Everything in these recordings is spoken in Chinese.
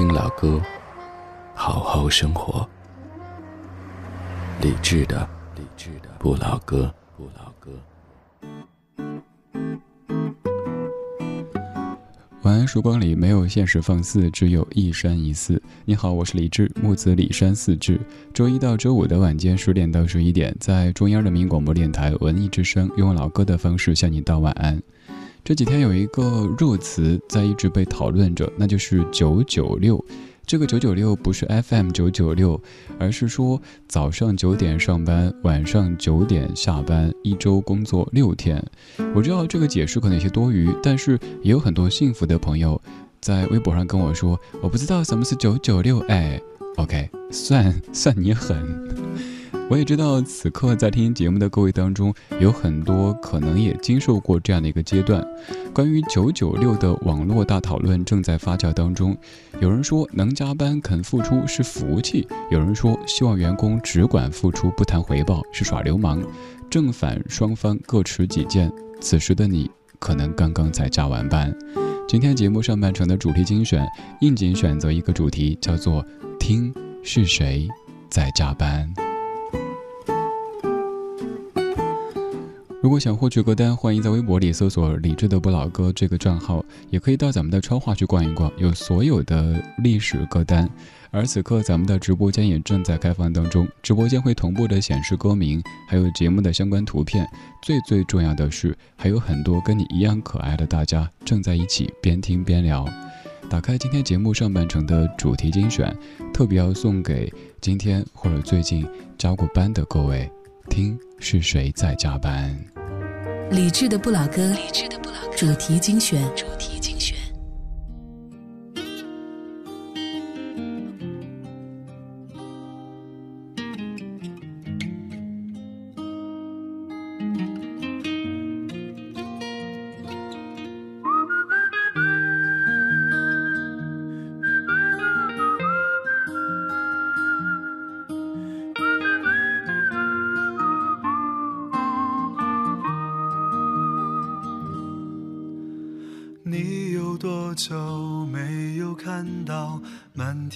听老歌，好好生活。理智的，理智的不老歌，不老歌。晚安，曙光里没有现实放肆，只有一山一寺。你好，我是李志，木子李山四志。周一到周五的晚间十点到十一点，在中央人民广播电台文艺之声，用老歌的方式向你道晚安。这几天有一个热词在一直被讨论着，那就是“九九六”。这个九九六不是 FM 九九六，而是说早上九点上班，晚上九点下班，一周工作六天。我知道这个解释可能有些多余，但是也有很多幸福的朋友在微博上跟我说：“我不知道什么是九九六。”哎，OK，算算你狠。我也知道，此刻在听节目的各位当中，有很多可能也经受过这样的一个阶段。关于九九六的网络大讨论正在发酵当中。有人说能加班肯付出是福气，有人说希望员工只管付出不谈回报是耍流氓。正反双方各持己见。此时的你，可能刚刚才加完班。今天节目上半程的主题精选，应景选择一个主题，叫做“听是谁在加班”。如果想获取歌单，欢迎在微博里搜索“理智的不老歌”这个账号，也可以到咱们的超话去逛一逛，有所有的历史歌单。而此刻，咱们的直播间也正在开放当中，直播间会同步的显示歌名，还有节目的相关图片。最最重要的是，还有很多跟你一样可爱的大家正在一起边听边聊。打开今天节目上半程的主题精选，特别要送给今天或者最近加过班的各位。听是谁在加班？理智的不老歌，主题精选。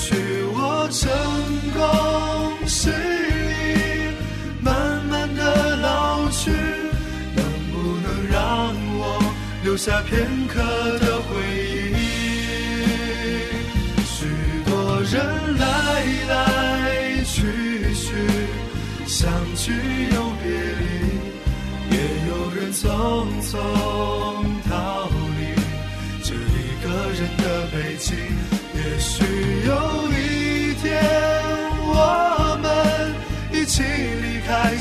许我成功是你慢慢的老去，能不能让我留下片刻的回忆？许多人来来去去，相聚又别离，也有人匆匆逃离这一个人的北京。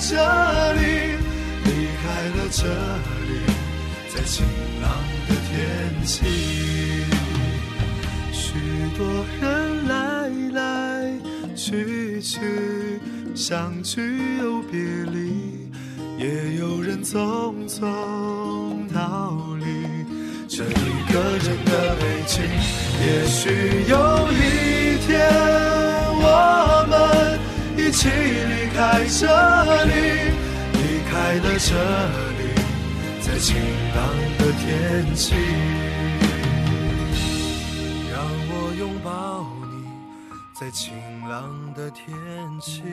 这里，离开了这里，在晴朗的天气。许多人来来去去，相聚又别离，也有人匆匆逃离这一个人的北京。也许有一天，我们一起离开这里，离开了这里，在晴朗的天气，让我拥抱你，在晴朗的天气。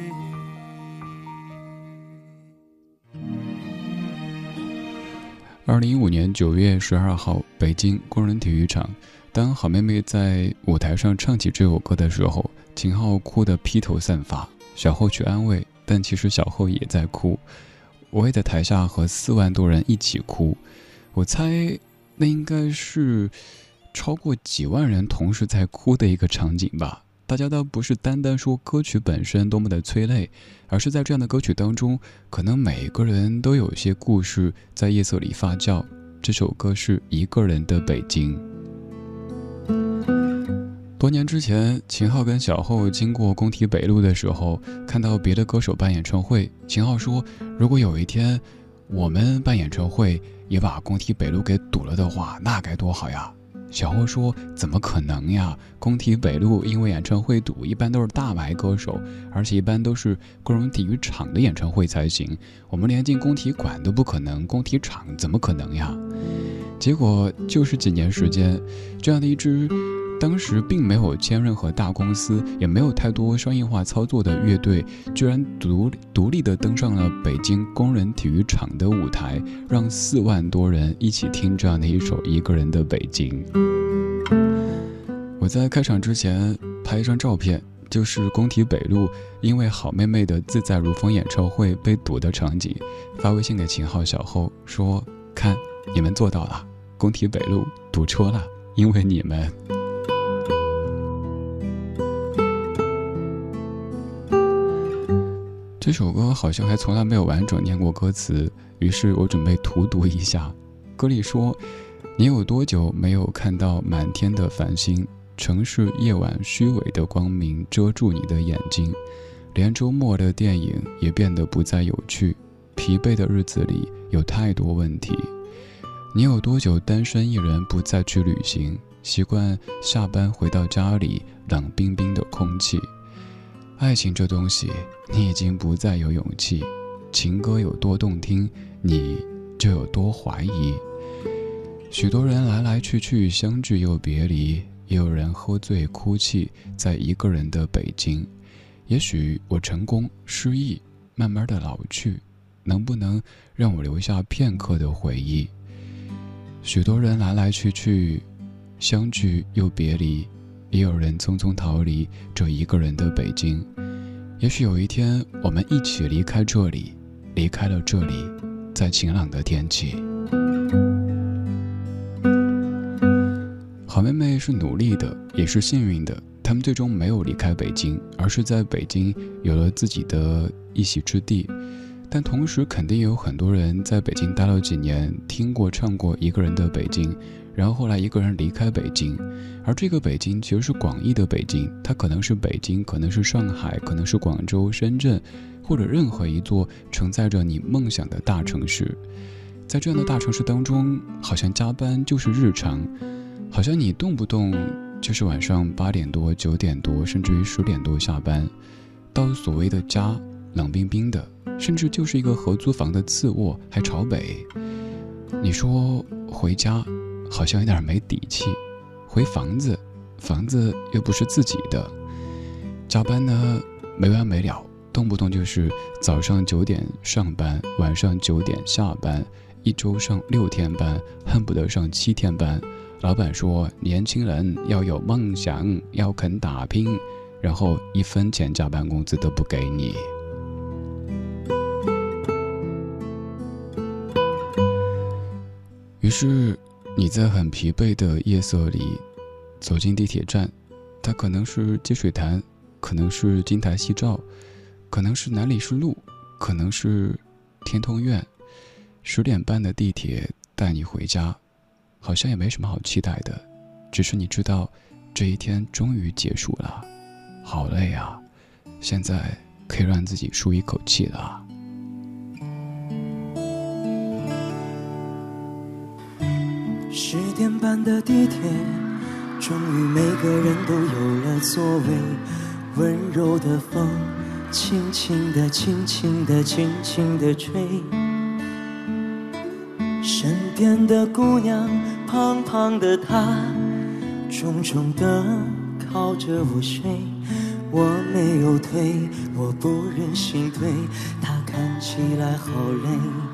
二零一五年九月十二号，北京工人体育场。当好妹妹在舞台上唱起这首歌的时候，秦昊哭得披头散发。小后去安慰，但其实小后也在哭。我也在台下和四万多人一起哭。我猜，那应该是超过几万人同时在哭的一个场景吧。大家倒不是单单说歌曲本身多么的催泪，而是在这样的歌曲当中，可能每个人都有一些故事在夜色里发酵。这首歌是一个人的北京。多年之前，秦昊跟小后经过工体北路的时候，看到别的歌手办演唱会。秦昊说：“如果有一天，我们办演唱会也把工体北路给堵了的话，那该多好呀！”小后说：“怎么可能呀？工体北路因为演唱会堵，一般都是大牌歌手，而且一般都是各种体育场的演唱会才行。我们连进工体馆都不可能，工体场怎么可能呀？”结果就是几年时间，这样的一支。当时并没有签任何大公司，也没有太多商业化操作的乐队，居然独独立的登上了北京工人体育场的舞台，让四万多人一起听这样的一首《一个人的北京》。我在开场之前拍一张照片，就是工体北路因为好妹妹的《自在如风》演唱会被堵的场景，发微信给秦昊、小后说：“看，你们做到了，工体北路堵车了，因为你们。”这首歌好像还从来没有完整念过歌词，于是我准备荼读一下。歌里说：“你有多久没有看到满天的繁星？城市夜晚虚伪的光明遮住你的眼睛，连周末的电影也变得不再有趣。疲惫的日子里有太多问题。你有多久单身一人不再去旅行？习惯下班回到家里冷冰冰的空气。”爱情这东西，你已经不再有勇气。情歌有多动听，你就有多怀疑。许多人来来去去，相聚又别离，也有人喝醉哭泣，在一个人的北京。也许我成功失意，慢慢的老去，能不能让我留下片刻的回忆？许多人来来去去，相聚又别离。也有人匆匆逃离这一个人的北京，也许有一天我们一起离开这里，离开了这里，在晴朗的天气。好妹妹是努力的，也是幸运的。他们最终没有离开北京，而是在北京有了自己的一席之地。但同时，肯定有很多人在北京待了几年，听过、唱过一个人的北京，然后后来一个人离开北京，而这个北京其实是广义的北京，它可能是北京，可能是上海，可能是广州、深圳，或者任何一座承载着你梦想的大城市。在这样的大城市当中，好像加班就是日常，好像你动不动就是晚上八点多、九点多，甚至于十点多下班，到所谓的家。冷冰冰的，甚至就是一个合租房的次卧，还朝北。你说回家，好像有点没底气；回房子，房子又不是自己的。加班呢，没完没了，动不动就是早上九点上班，晚上九点下班，一周上六天班，恨不得上七天班。老板说，年轻人要有梦想，要肯打拼，然后一分钱加班工资都不给你。于是，你在很疲惫的夜色里走进地铁站，它可能是积水潭，可能是金台夕照，可能是南礼士路，可能是天通苑。十点半的地铁带你回家，好像也没什么好期待的，只是你知道，这一天终于结束了，好累啊，现在可以让自己舒一口气了。十点半的地铁，终于每个人都有了座位。温柔的风，轻轻地、轻轻地、轻轻地吹。身边的姑娘，胖胖的她，重重地靠着我睡。我没有推，我不忍心推，她看起来好累。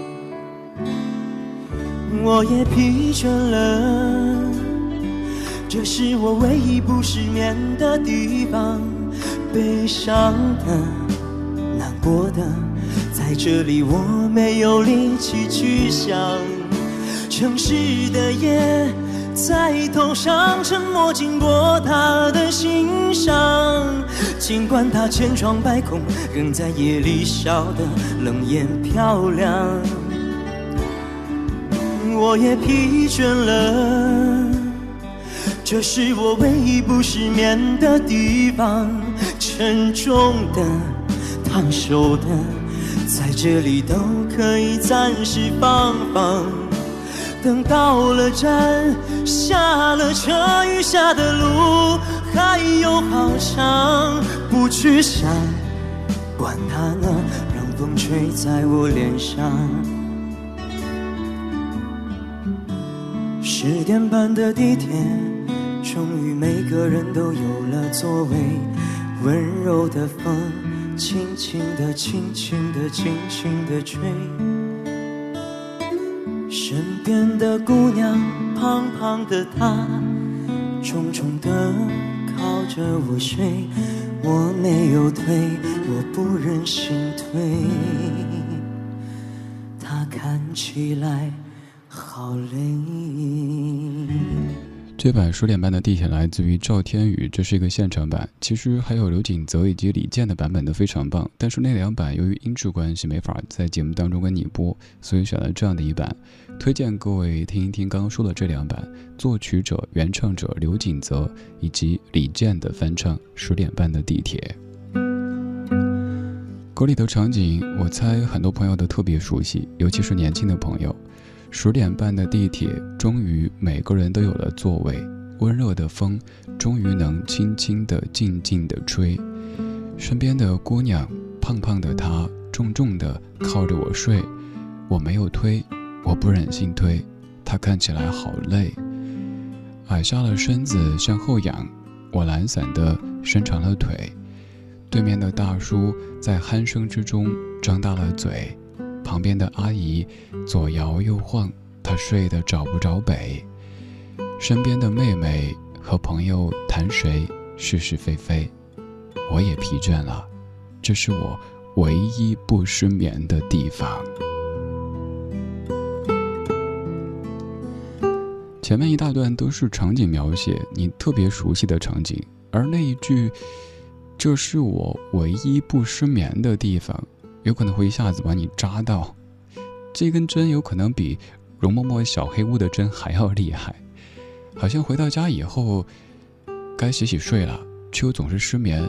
我也疲倦了，这是我唯一不失眠的地方。悲伤的、难过的，在这里我没有力气去想。城市的夜在头上沉默，经过他的心上。尽管他千疮百孔，仍在夜里笑得冷艳漂亮。我也疲倦了，这是我唯一不失眠的地方。沉重的、烫手的，在这里都可以暂时放放。等到了站，下了车，余下的路还有好长。不去想，管它呢，让风吹在我脸上。十点半的地铁，终于每个人都有了座位。温柔的风，轻轻地、轻轻地、轻轻地吹。身边的姑娘，胖胖的她，重重地靠着我睡。我没有推，我不忍心推。她看起来。好累。这版十点半的地铁来自于赵天宇，这是一个现场版。其实还有刘锦泽以及李健的版本都非常棒，但是那两版由于音质关系没法在节目当中跟你播，所以选了这样的一版。推荐各位听一听刚刚说的这两版，作曲者、原唱者刘锦泽以及李健的翻唱《十点半的地铁》。歌里的场景，我猜很多朋友都特别熟悉，尤其是年轻的朋友。十点半的地铁，终于每个人都有了座位。温热的风，终于能轻轻的、静静的吹。身边的姑娘，胖胖的她，重重的靠着我睡。我没有推，我不忍心推，她看起来好累。矮下了身子，向后仰，我懒散的伸长了腿。对面的大叔在鼾声之中张大了嘴，旁边的阿姨左摇右晃，她睡得找不着北。身边的妹妹和朋友谈谁是是非非，我也疲倦了。这是我唯一不失眠的地方。前面一大段都是场景描写，你特别熟悉的场景，而那一句。这是我唯一不失眠的地方，有可能会一下子把你扎到。这根针有可能比容嬷嬷小黑屋的针还要厉害。好像回到家以后，该洗洗睡了，却又总是失眠，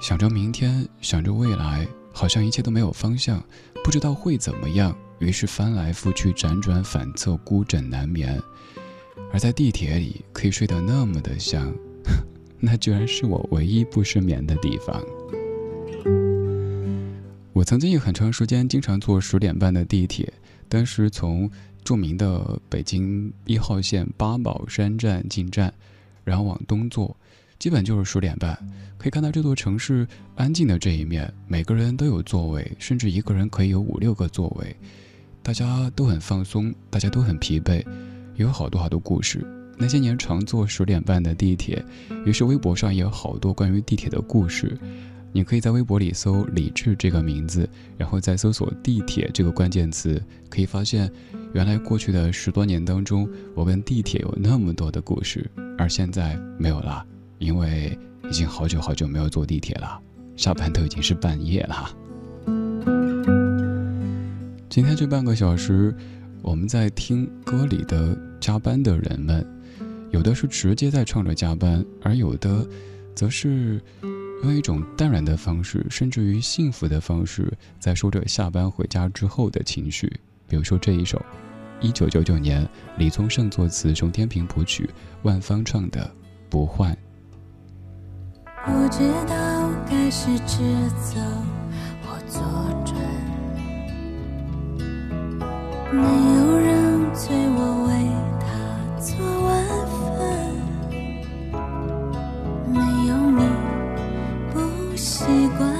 想着明天，想着未来，好像一切都没有方向，不知道会怎么样。于是翻来覆去，辗转反侧，孤枕难眠。而在地铁里，可以睡得那么的香。那居然是我唯一不失眠的地方。我曾经有很长时间经常坐十点半的地铁，当时从著名的北京一号线八宝山站进站，然后往东坐，基本就是十点半。可以看到这座城市安静的这一面，每个人都有座位，甚至一个人可以有五六个座位，大家都很放松，大家都很疲惫，有好多好多故事。那些年常坐十点半的地铁，于是微博上也有好多关于地铁的故事。你可以在微博里搜“李志”这个名字，然后再搜索“地铁”这个关键词，可以发现，原来过去的十多年当中，我跟地铁有那么多的故事，而现在没有了，因为已经好久好久没有坐地铁了，下班都已经是半夜了。今天这半个小时，我们在听歌里的加班的人们。有的是直接在唱着加班，而有的，则是用一种淡然的方式，甚至于幸福的方式，在说着下班回家之后的情绪。比如说这一首，一九九九年李宗盛作词，熊天平谱曲，万芳唱的《不换》。不知道该是直走或左转，没有人催我为他做晚饭。多习惯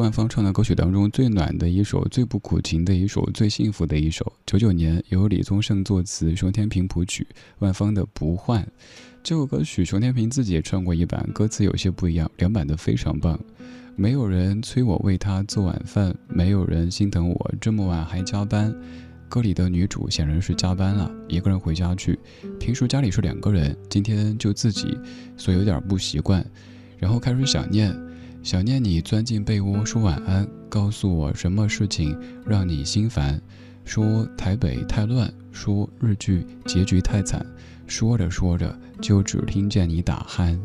万芳唱的歌曲当中最暖的一首、最不苦情的一首、最幸福的一首。九九年由李宗盛作词，熊天平谱曲，万芳的《不换》这首歌曲，熊天平自己也唱过一版，歌词有些不一样，两版都非常棒。没有人催我为他做晚饭，没有人心疼我这么晚还加班。歌里的女主显然是加班了，一个人回家去。平时家里是两个人，今天就自己，所以有点不习惯。然后开始想念。想念你钻进被窝说晚安，告诉我什么事情让你心烦，说台北太乱，说日剧结局太惨，说着说着就只听见你打鼾。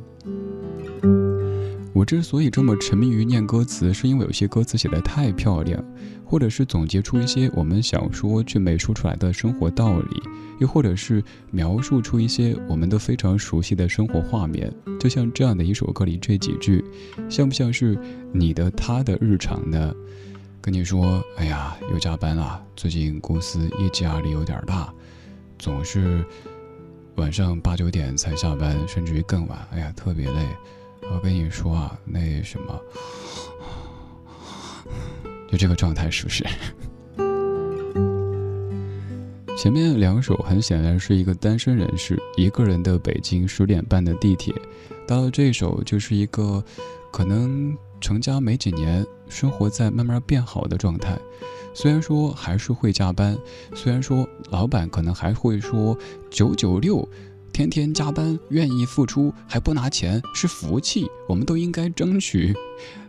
我之所以这么沉迷于念歌词，是因为有些歌词写得太漂亮，或者是总结出一些我们想说却没说出来的生活道理，又或者是描述出一些我们都非常熟悉的生活画面。就像这样的一首歌里这几句，像不像是你的他的日常呢？跟你说，哎呀，又加班了，最近公司业绩压力有点大，总是晚上八九点才下班，甚至于更晚，哎呀，特别累。我跟你说啊，那什么，就这个状态是不是？前面两首很显然是一个单身人士一个人的北京十点半的地铁，到了这首就是一个可能成家没几年，生活在慢慢变好的状态。虽然说还是会加班，虽然说老板可能还会说九九六。天天加班，愿意付出还不拿钱是福气，我们都应该争取。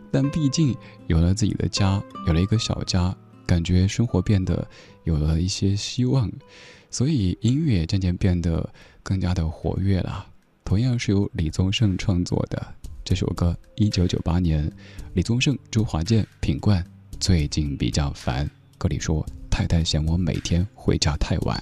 但毕竟有了自己的家，有了一个小家，感觉生活变得有了一些希望，所以音乐渐渐变得更加的活跃了。同样是由李宗盛创作的这首歌，一九九八年，李宗盛、周华健、品冠。最近比较烦，歌里说太太嫌我每天回家太晚。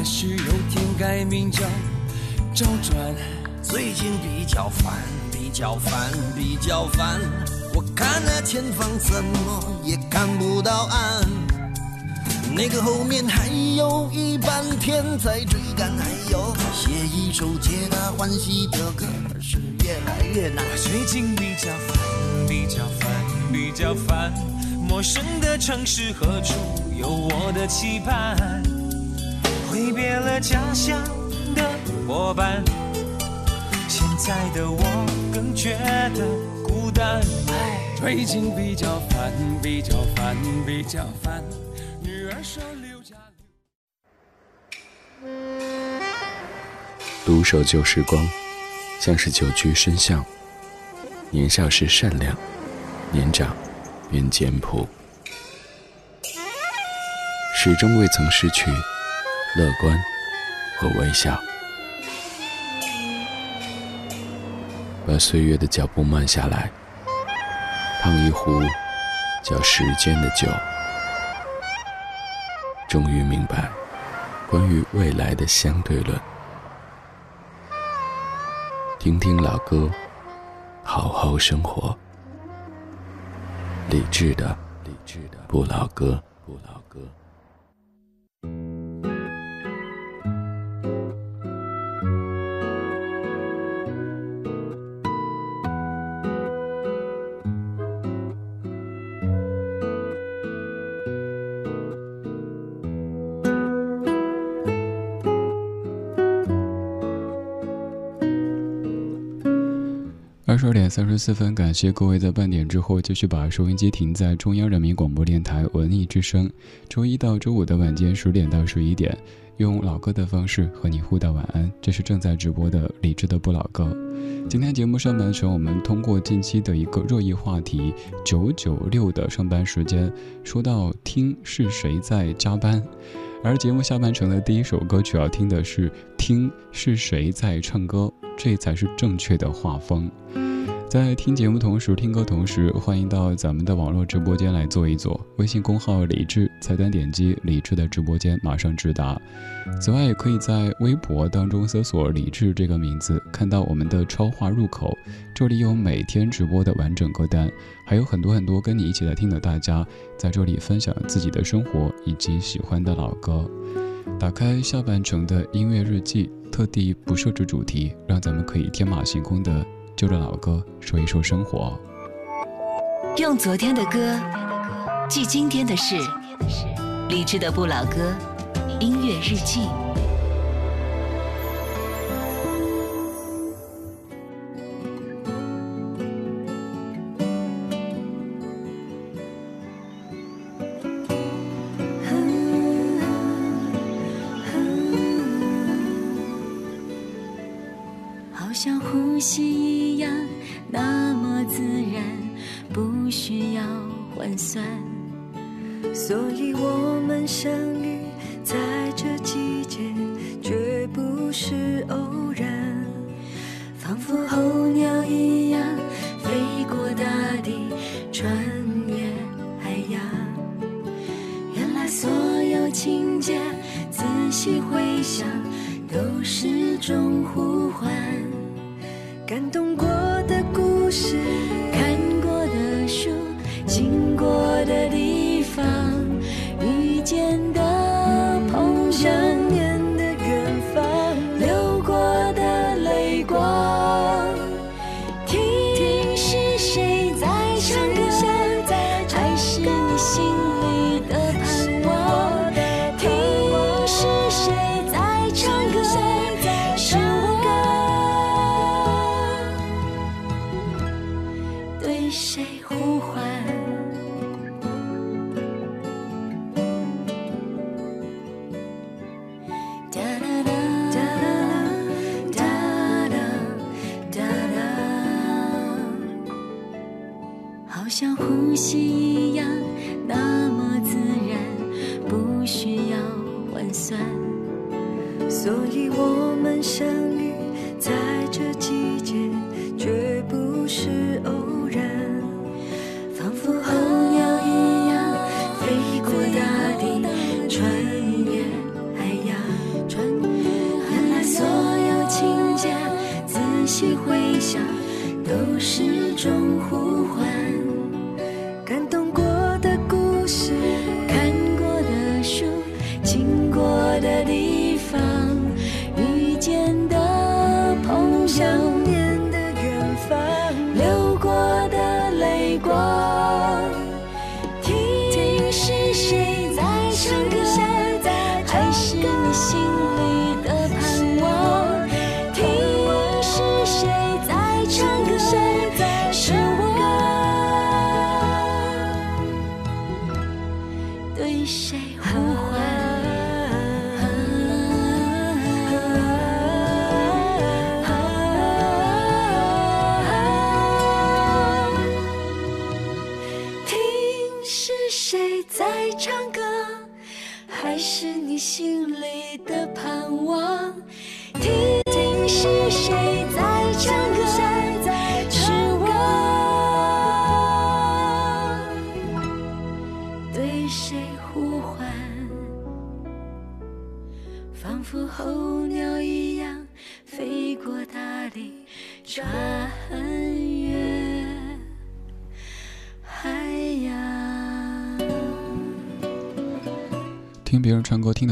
也许有天改名叫周转。最近比较烦，比较烦，比较烦。我看那前方怎么也看不到岸，那个后面还有一半天在追赶，还有写一首皆大欢喜的歌是越来越难。最近比较烦，比较烦，比较烦。陌生的城市何处有我的期盼？挥别了家乡的伙伴，现在的我更觉得孤单。最近比较烦，比较烦，比较烦。女儿说留家。独守旧时光，像是久居深巷。年少时善良，年长愿简朴，始终未曾失去。乐观和微笑，把岁月的脚步慢下来，烫一壶叫时间的酒。终于明白，关于未来的相对论。听听老歌，好好生活。理智的，理智的不老歌，不老三十四分，感谢各位在半点之后继续把收音机停在中央人民广播电台文艺之声。周一到周五的晚间十点到十一点，用老歌的方式和你互道晚安。这是正在直播的理智的不老歌。今天节目上半程，我们通过近期的一个热议话题“九九六”的上班时间，说到听是谁在加班。而节目下半程的第一首歌曲要听的是“听是谁在唱歌”，这才是正确的画风。在听节目同时，听歌同时，欢迎到咱们的网络直播间来坐一坐。微信公号李智，菜单点击李智的直播间，马上直达。此外，也可以在微博当中搜索“李智”这个名字，看到我们的超话入口，这里有每天直播的完整歌单，还有很多很多跟你一起来听的大家在这里分享自己的生活以及喜欢的老歌。打开下半程的音乐日记，特地不设置主题，让咱们可以天马行空的。就着老歌说一说生活，用昨天的歌记今天的事，理智的不老歌音乐日记。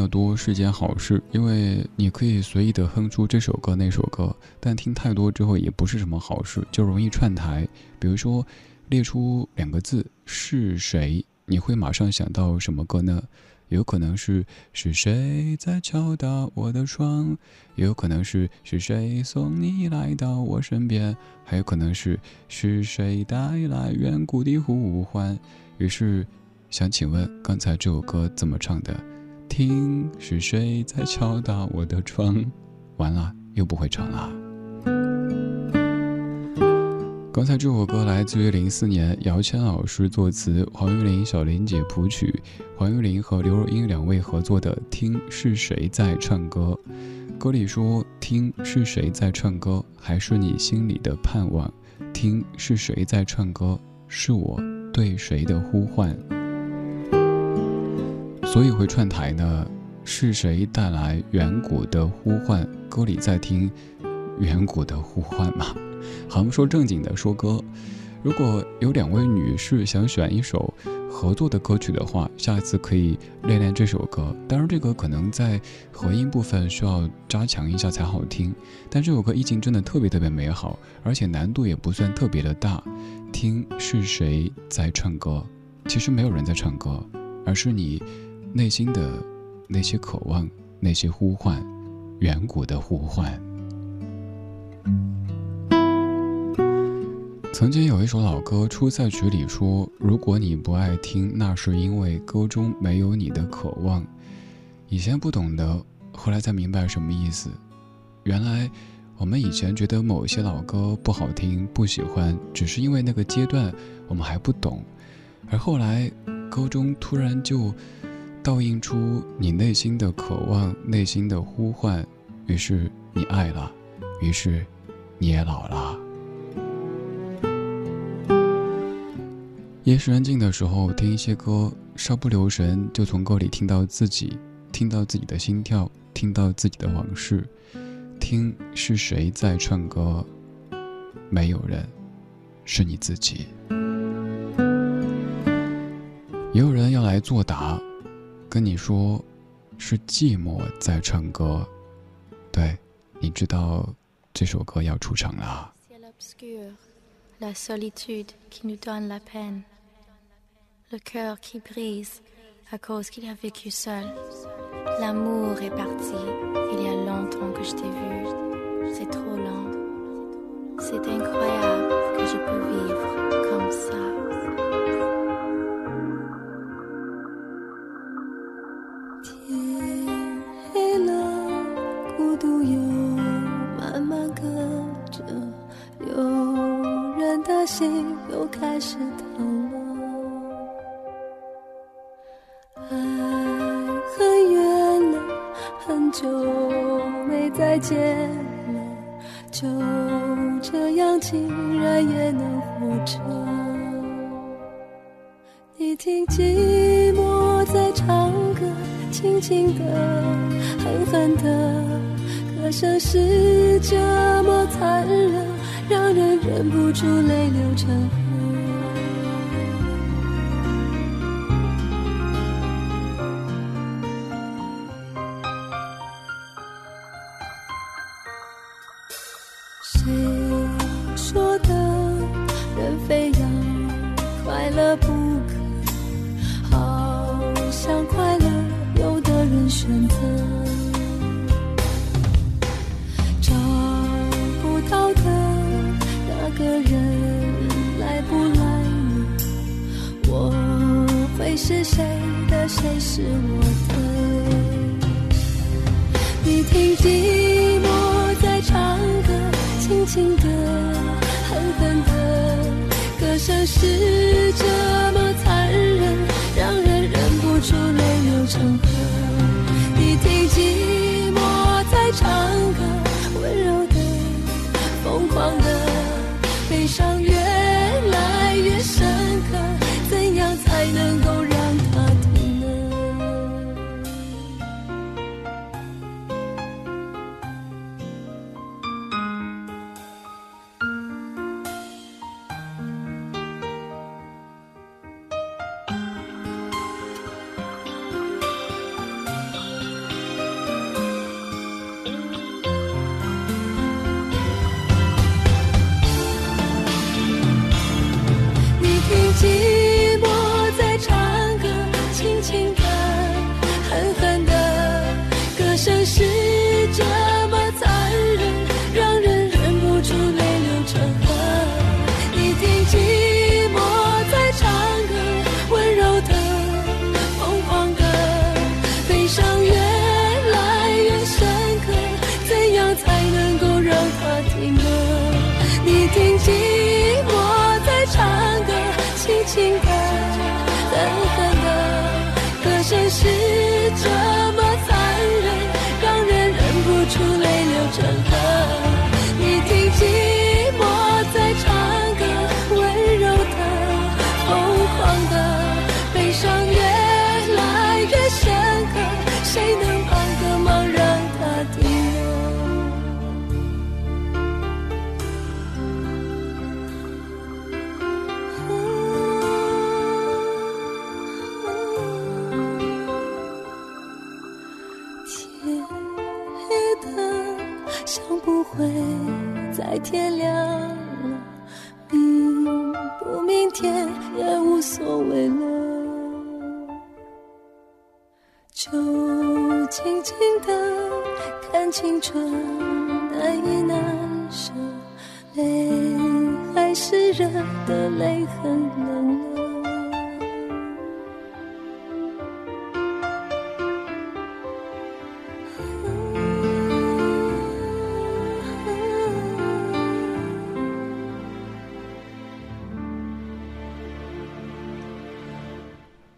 多是件好事，因为你可以随意的哼出这首歌那首歌。但听太多之后也不是什么好事，就容易串台。比如说，列出两个字是谁，你会马上想到什么歌呢？有可能是是谁在敲打我的窗，也有可能是是谁送你来到我身边，还有可能是是谁带来远古的呼唤。于是。想请问，刚才这首歌怎么唱的？听是谁在敲打我的窗？完了，又不会唱了。刚才这首歌来自于零四年姚谦老师作词，黄玉玲、小林姐谱曲，黄玉玲和刘若英两位合作的《听是谁在唱歌》。歌里说：“听是谁在唱歌，还是你心里的盼望？听是谁在唱歌，是我对谁的呼唤？”所以会串台呢？是谁带来远古的呼唤？歌里在听远古的呼唤吗？好，我们说正经的，说歌。如果有两位女士想选一首合作的歌曲的话，下一次可以练练这首歌。当然，这个可能在和音部分需要加强一下才好听。但这首歌意境真的特别特别美好，而且难度也不算特别的大。听是谁在唱歌？其实没有人在唱歌，而是你。内心的那些渴望，那些呼唤，远古的呼唤。曾经有一首老歌出在曲里说：“如果你不爱听，那是因为歌中没有你的渴望。”以前不懂的，后来才明白什么意思。原来，我们以前觉得某些老歌不好听、不喜欢，只是因为那个阶段我们还不懂，而后来歌中突然就。倒映出你内心的渴望，内心的呼唤，于是你爱了，于是你也老了。夜深人静的时候，听一些歌，稍不留神就从歌里听到自己，听到自己的心跳，听到自己的往事。听是谁在唱歌？没有人，是你自己。也有人要来作答。跟你说，是寂寞在唱歌。对，你知道这首歌要出场了。La solitude qui nous donne la peine, le cœur qui brise à cause qu'il a vécu seul. L'amour est parti, il y a longtemps que je t'ai vu, c'est trop lent. C'est incroyable que je peux vivre comme ça. 心又开始疼了，爱很远了，很久没再见了，就这样竟然也能活着。你听寂寞在唱歌，轻轻的，狠狠的，歌声是这么残忍。让人忍不住泪流成河。的，泪很冷了。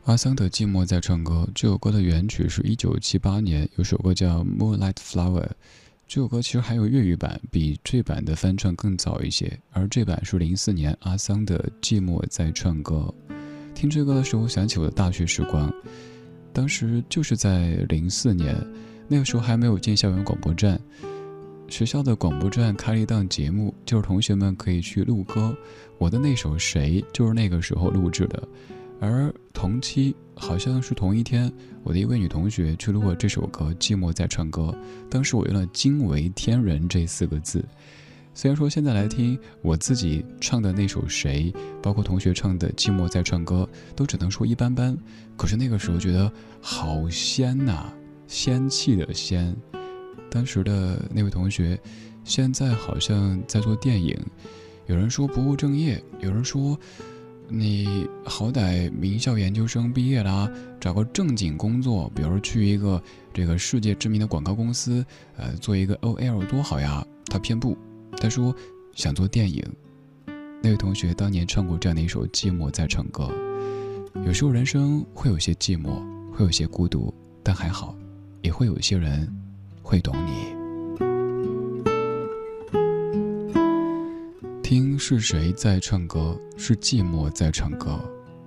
阿桑的《寂寞在唱歌》这首歌的原曲是一九七八年，有首歌叫《Moonlight Flower》。这首歌其实还有粤语版，比这版的翻唱更早一些。而这版是零四年阿桑的《寂寞在唱歌》。听这歌的时候，想起我的大学时光，当时就是在零四年，那个时候还没有进校园广播站，学校的广播站开了一档节目，就是同学们可以去录歌。我的那首《谁》就是那个时候录制的。而同期好像是同一天，我的一位女同学去录了这首歌《寂寞在唱歌》，当时我用了“惊为天人”这四个字。虽然说现在来听我自己唱的那首《谁》，包括同学唱的《寂寞在唱歌》，都只能说一般般。可是那个时候觉得好仙呐，仙气的仙。当时的那位同学，现在好像在做电影。有人说不务正业，有人说。你好歹名校研究生毕业啦，找个正经工作，比如去一个这个世界知名的广告公司，呃，做一个 OL 多好呀。他偏不，他说想做电影。那位同学当年唱过这样的一首《寂寞在唱歌》。有时候人生会有些寂寞，会有些孤独，但还好，也会有一些人会懂你。听是谁在唱歌？是寂寞在唱歌。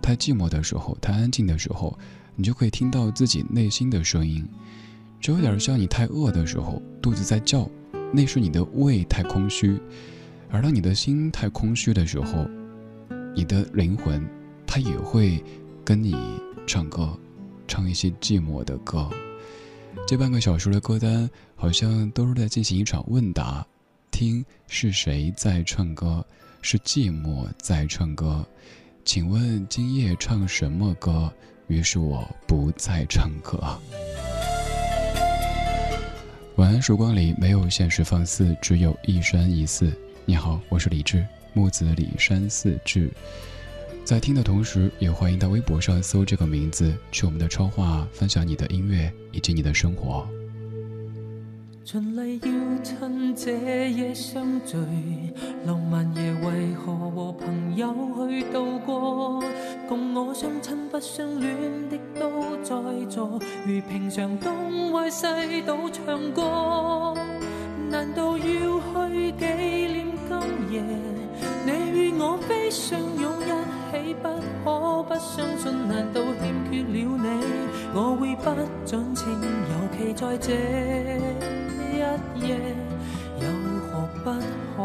太寂寞的时候，太安静的时候，你就可以听到自己内心的声音。这有点像你太饿的时候，肚子在叫，那是你的胃太空虚；而当你的心太空虚的时候，你的灵魂，它也会跟你唱歌，唱一些寂寞的歌。这半个小时的歌单，好像都是在进行一场问答。听是谁在唱歌？是寂寞在唱歌。请问今夜唱什么歌？于是我不再唱歌。晚安，曙光里没有现实放肆，只有一山一寺。你好，我是李志，木子李山寺志。在听的同时，也欢迎到微博上搜这个名字，去我们的超话分享你的音乐以及你的生活。循例要趁这夜相聚，浪漫夜为何和朋友去度过？共我相亲不相恋的都在座，如平常东歪西倒唱歌。难道要去纪念今夜？你与我非相拥一起，不可不相信？难道欠缺了你，我会不准情？尤其在这。一夜有何不可？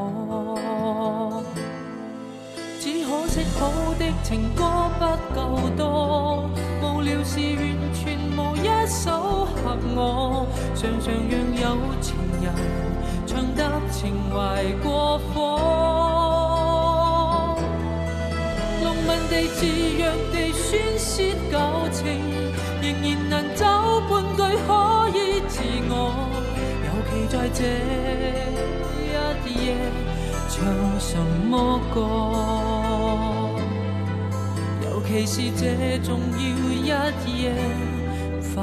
只可惜好的情歌不够多，无聊时完全无一首合我。常常让有情人唱得情怀过火，地自虐地宣泄旧情，仍然能找半句可以自我。尤其在这一夜唱什么歌？尤其是这重要一夜，快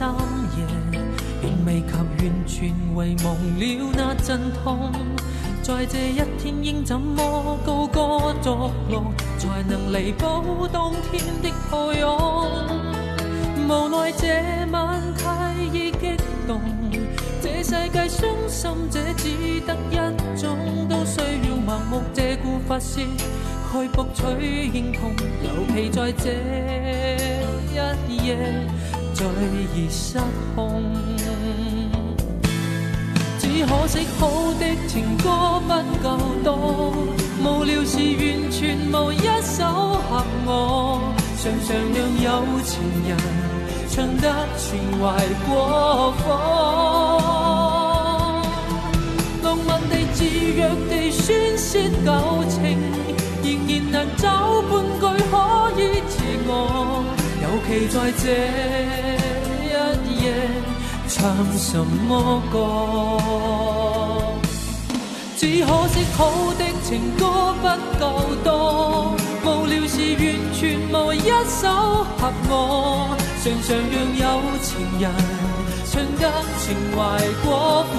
三夜，仍未及完全遗忘了那阵痛。在这一天，应怎么高歌作乐，才能弥补当天的抱拥？无奈这晚太易激动，这世界伤心者只得一种，都需要盲目借故发泄，去博取认同。尤其在这一夜，最易失控。只可惜好的情歌不够多，无聊时完全无一首合我，常常让有情人唱得情怀过火。浪漫地自虐地宣泄旧情，仍然能找半句可以自我，其在这一夜。唱什么歌？只可惜好的情歌不够多，无聊时完全无一首合我，常常让有情人唱得情怀过火。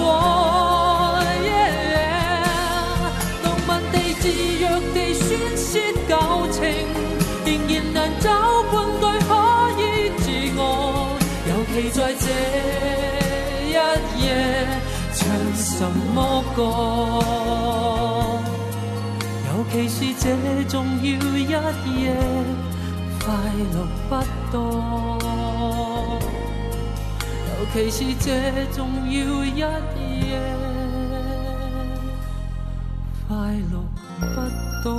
浪漫地自虐地宣泄旧情，尤其在这。一夜唱什么歌？尤其是这重要一夜，快乐不多。尤其是这重要一夜，快乐不多。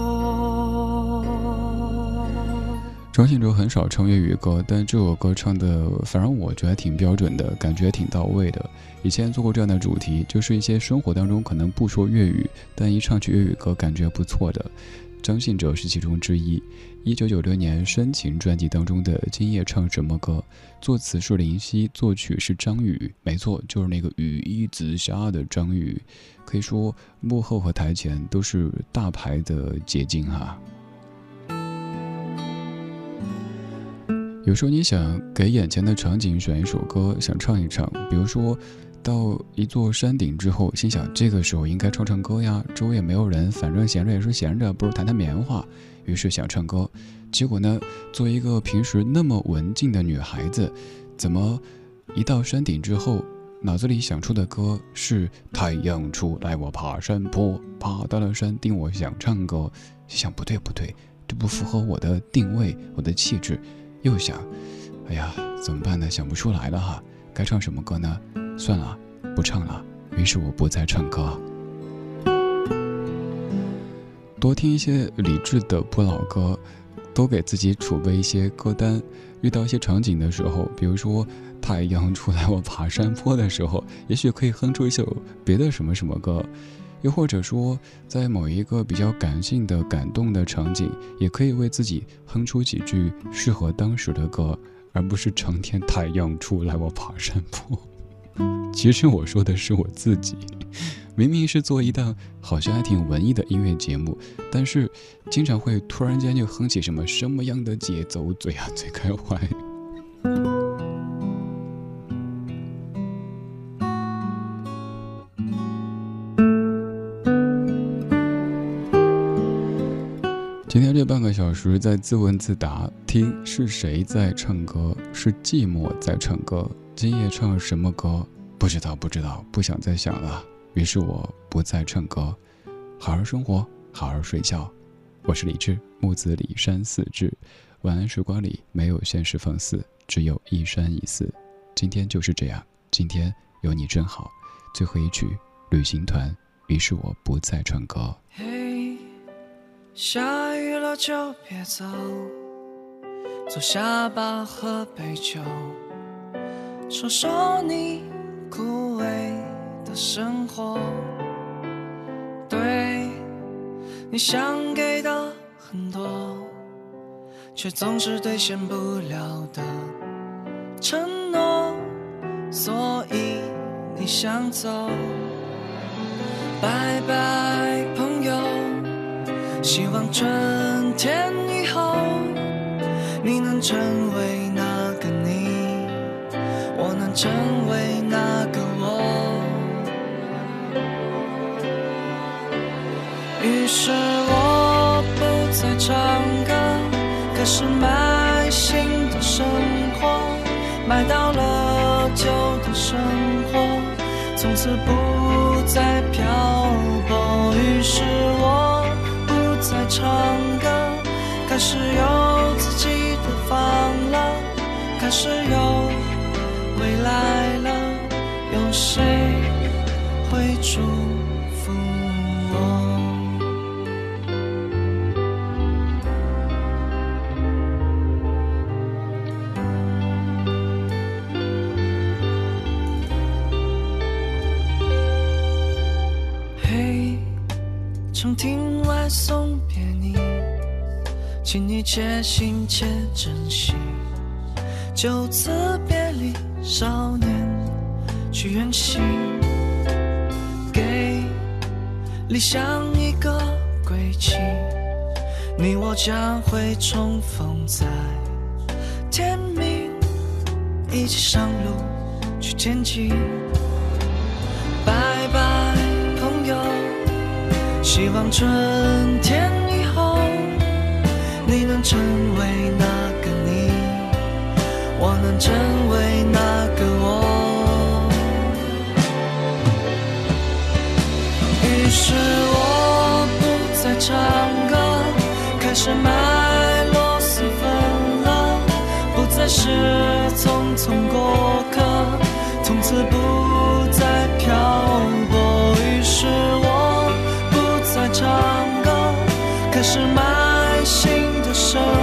张信哲很少唱粤语歌，但这首歌唱的，反正我觉得挺标准的，感觉挺到位的。以前做过这样的主题，就是一些生活当中可能不说粤语，但一唱起粤语歌感觉不错的。张信哲是其中之一。一九九六年《深情》专辑当中的《今夜唱什么歌》，作词是林夕，作曲是张宇，没错，就是那个雨衣紫霞的张宇。可以说幕后和台前都是大牌的结晶哈。有时候你想给眼前的场景选一首歌，想唱一唱，比如说到一座山顶之后，心想这个时候应该唱唱歌呀，周围也没有人，反正闲着也是闲着，不如弹弹棉花。于是想唱歌，结果呢，作为一个平时那么文静的女孩子，怎么一到山顶之后，脑子里想出的歌是太阳出来我爬山坡，爬到了山顶我想唱歌，想不对不对，这不符合我的定位，我的气质。又想，哎呀，怎么办呢？想不出来了哈，该唱什么歌呢？算了，不唱了。于是我不再唱歌，多听一些理智的不老歌，多给自己储备一些歌单。遇到一些场景的时候，比如说太阳出来我爬山坡的时候，也许可以哼出一首别的什么什么歌。又或者说，在某一个比较感性的、感动的场景，也可以为自己哼出几句适合当时的歌，而不是成天太阳出来我爬山坡。其实我说的是我自己，明明是做一档好像还挺文艺的音乐节目，但是经常会突然间就哼起什么什么样的节奏，嘴啊嘴开怀。今天这半个小时在自问自答，听是谁在唱歌？是寂寞在唱歌。今夜唱什么歌？不知道，不知道，不想再想了。于是我不再唱歌，好好生活，好好睡觉。我是李志，木子李山四志。晚安时光里没有现实放肆，只有一山一寺。今天就是这样，今天有你真好。最后一曲旅行团。于是我不再唱歌。下就别走，坐下吧，喝杯酒，说说你枯萎的生活。对你想给的很多，却总是兑现不了的承诺，所以你想走，拜拜，朋友。希望春天以后，你能成为那个你，我。能成为那个我。于是我不再唱歌，开始买新的生活，买到了旧的生活，从此不且行且珍惜。就此别离，少年去远行，给理想一个归期。你我将会重逢在天明，一起上路去前进。拜拜，朋友，希望春天你能成为那个你，我能成为那个我。于是我不再唱歌，开始卖螺蛳粉了，不再是匆匆过客，从此不再漂泊。于是我不再唱歌，开始卖新的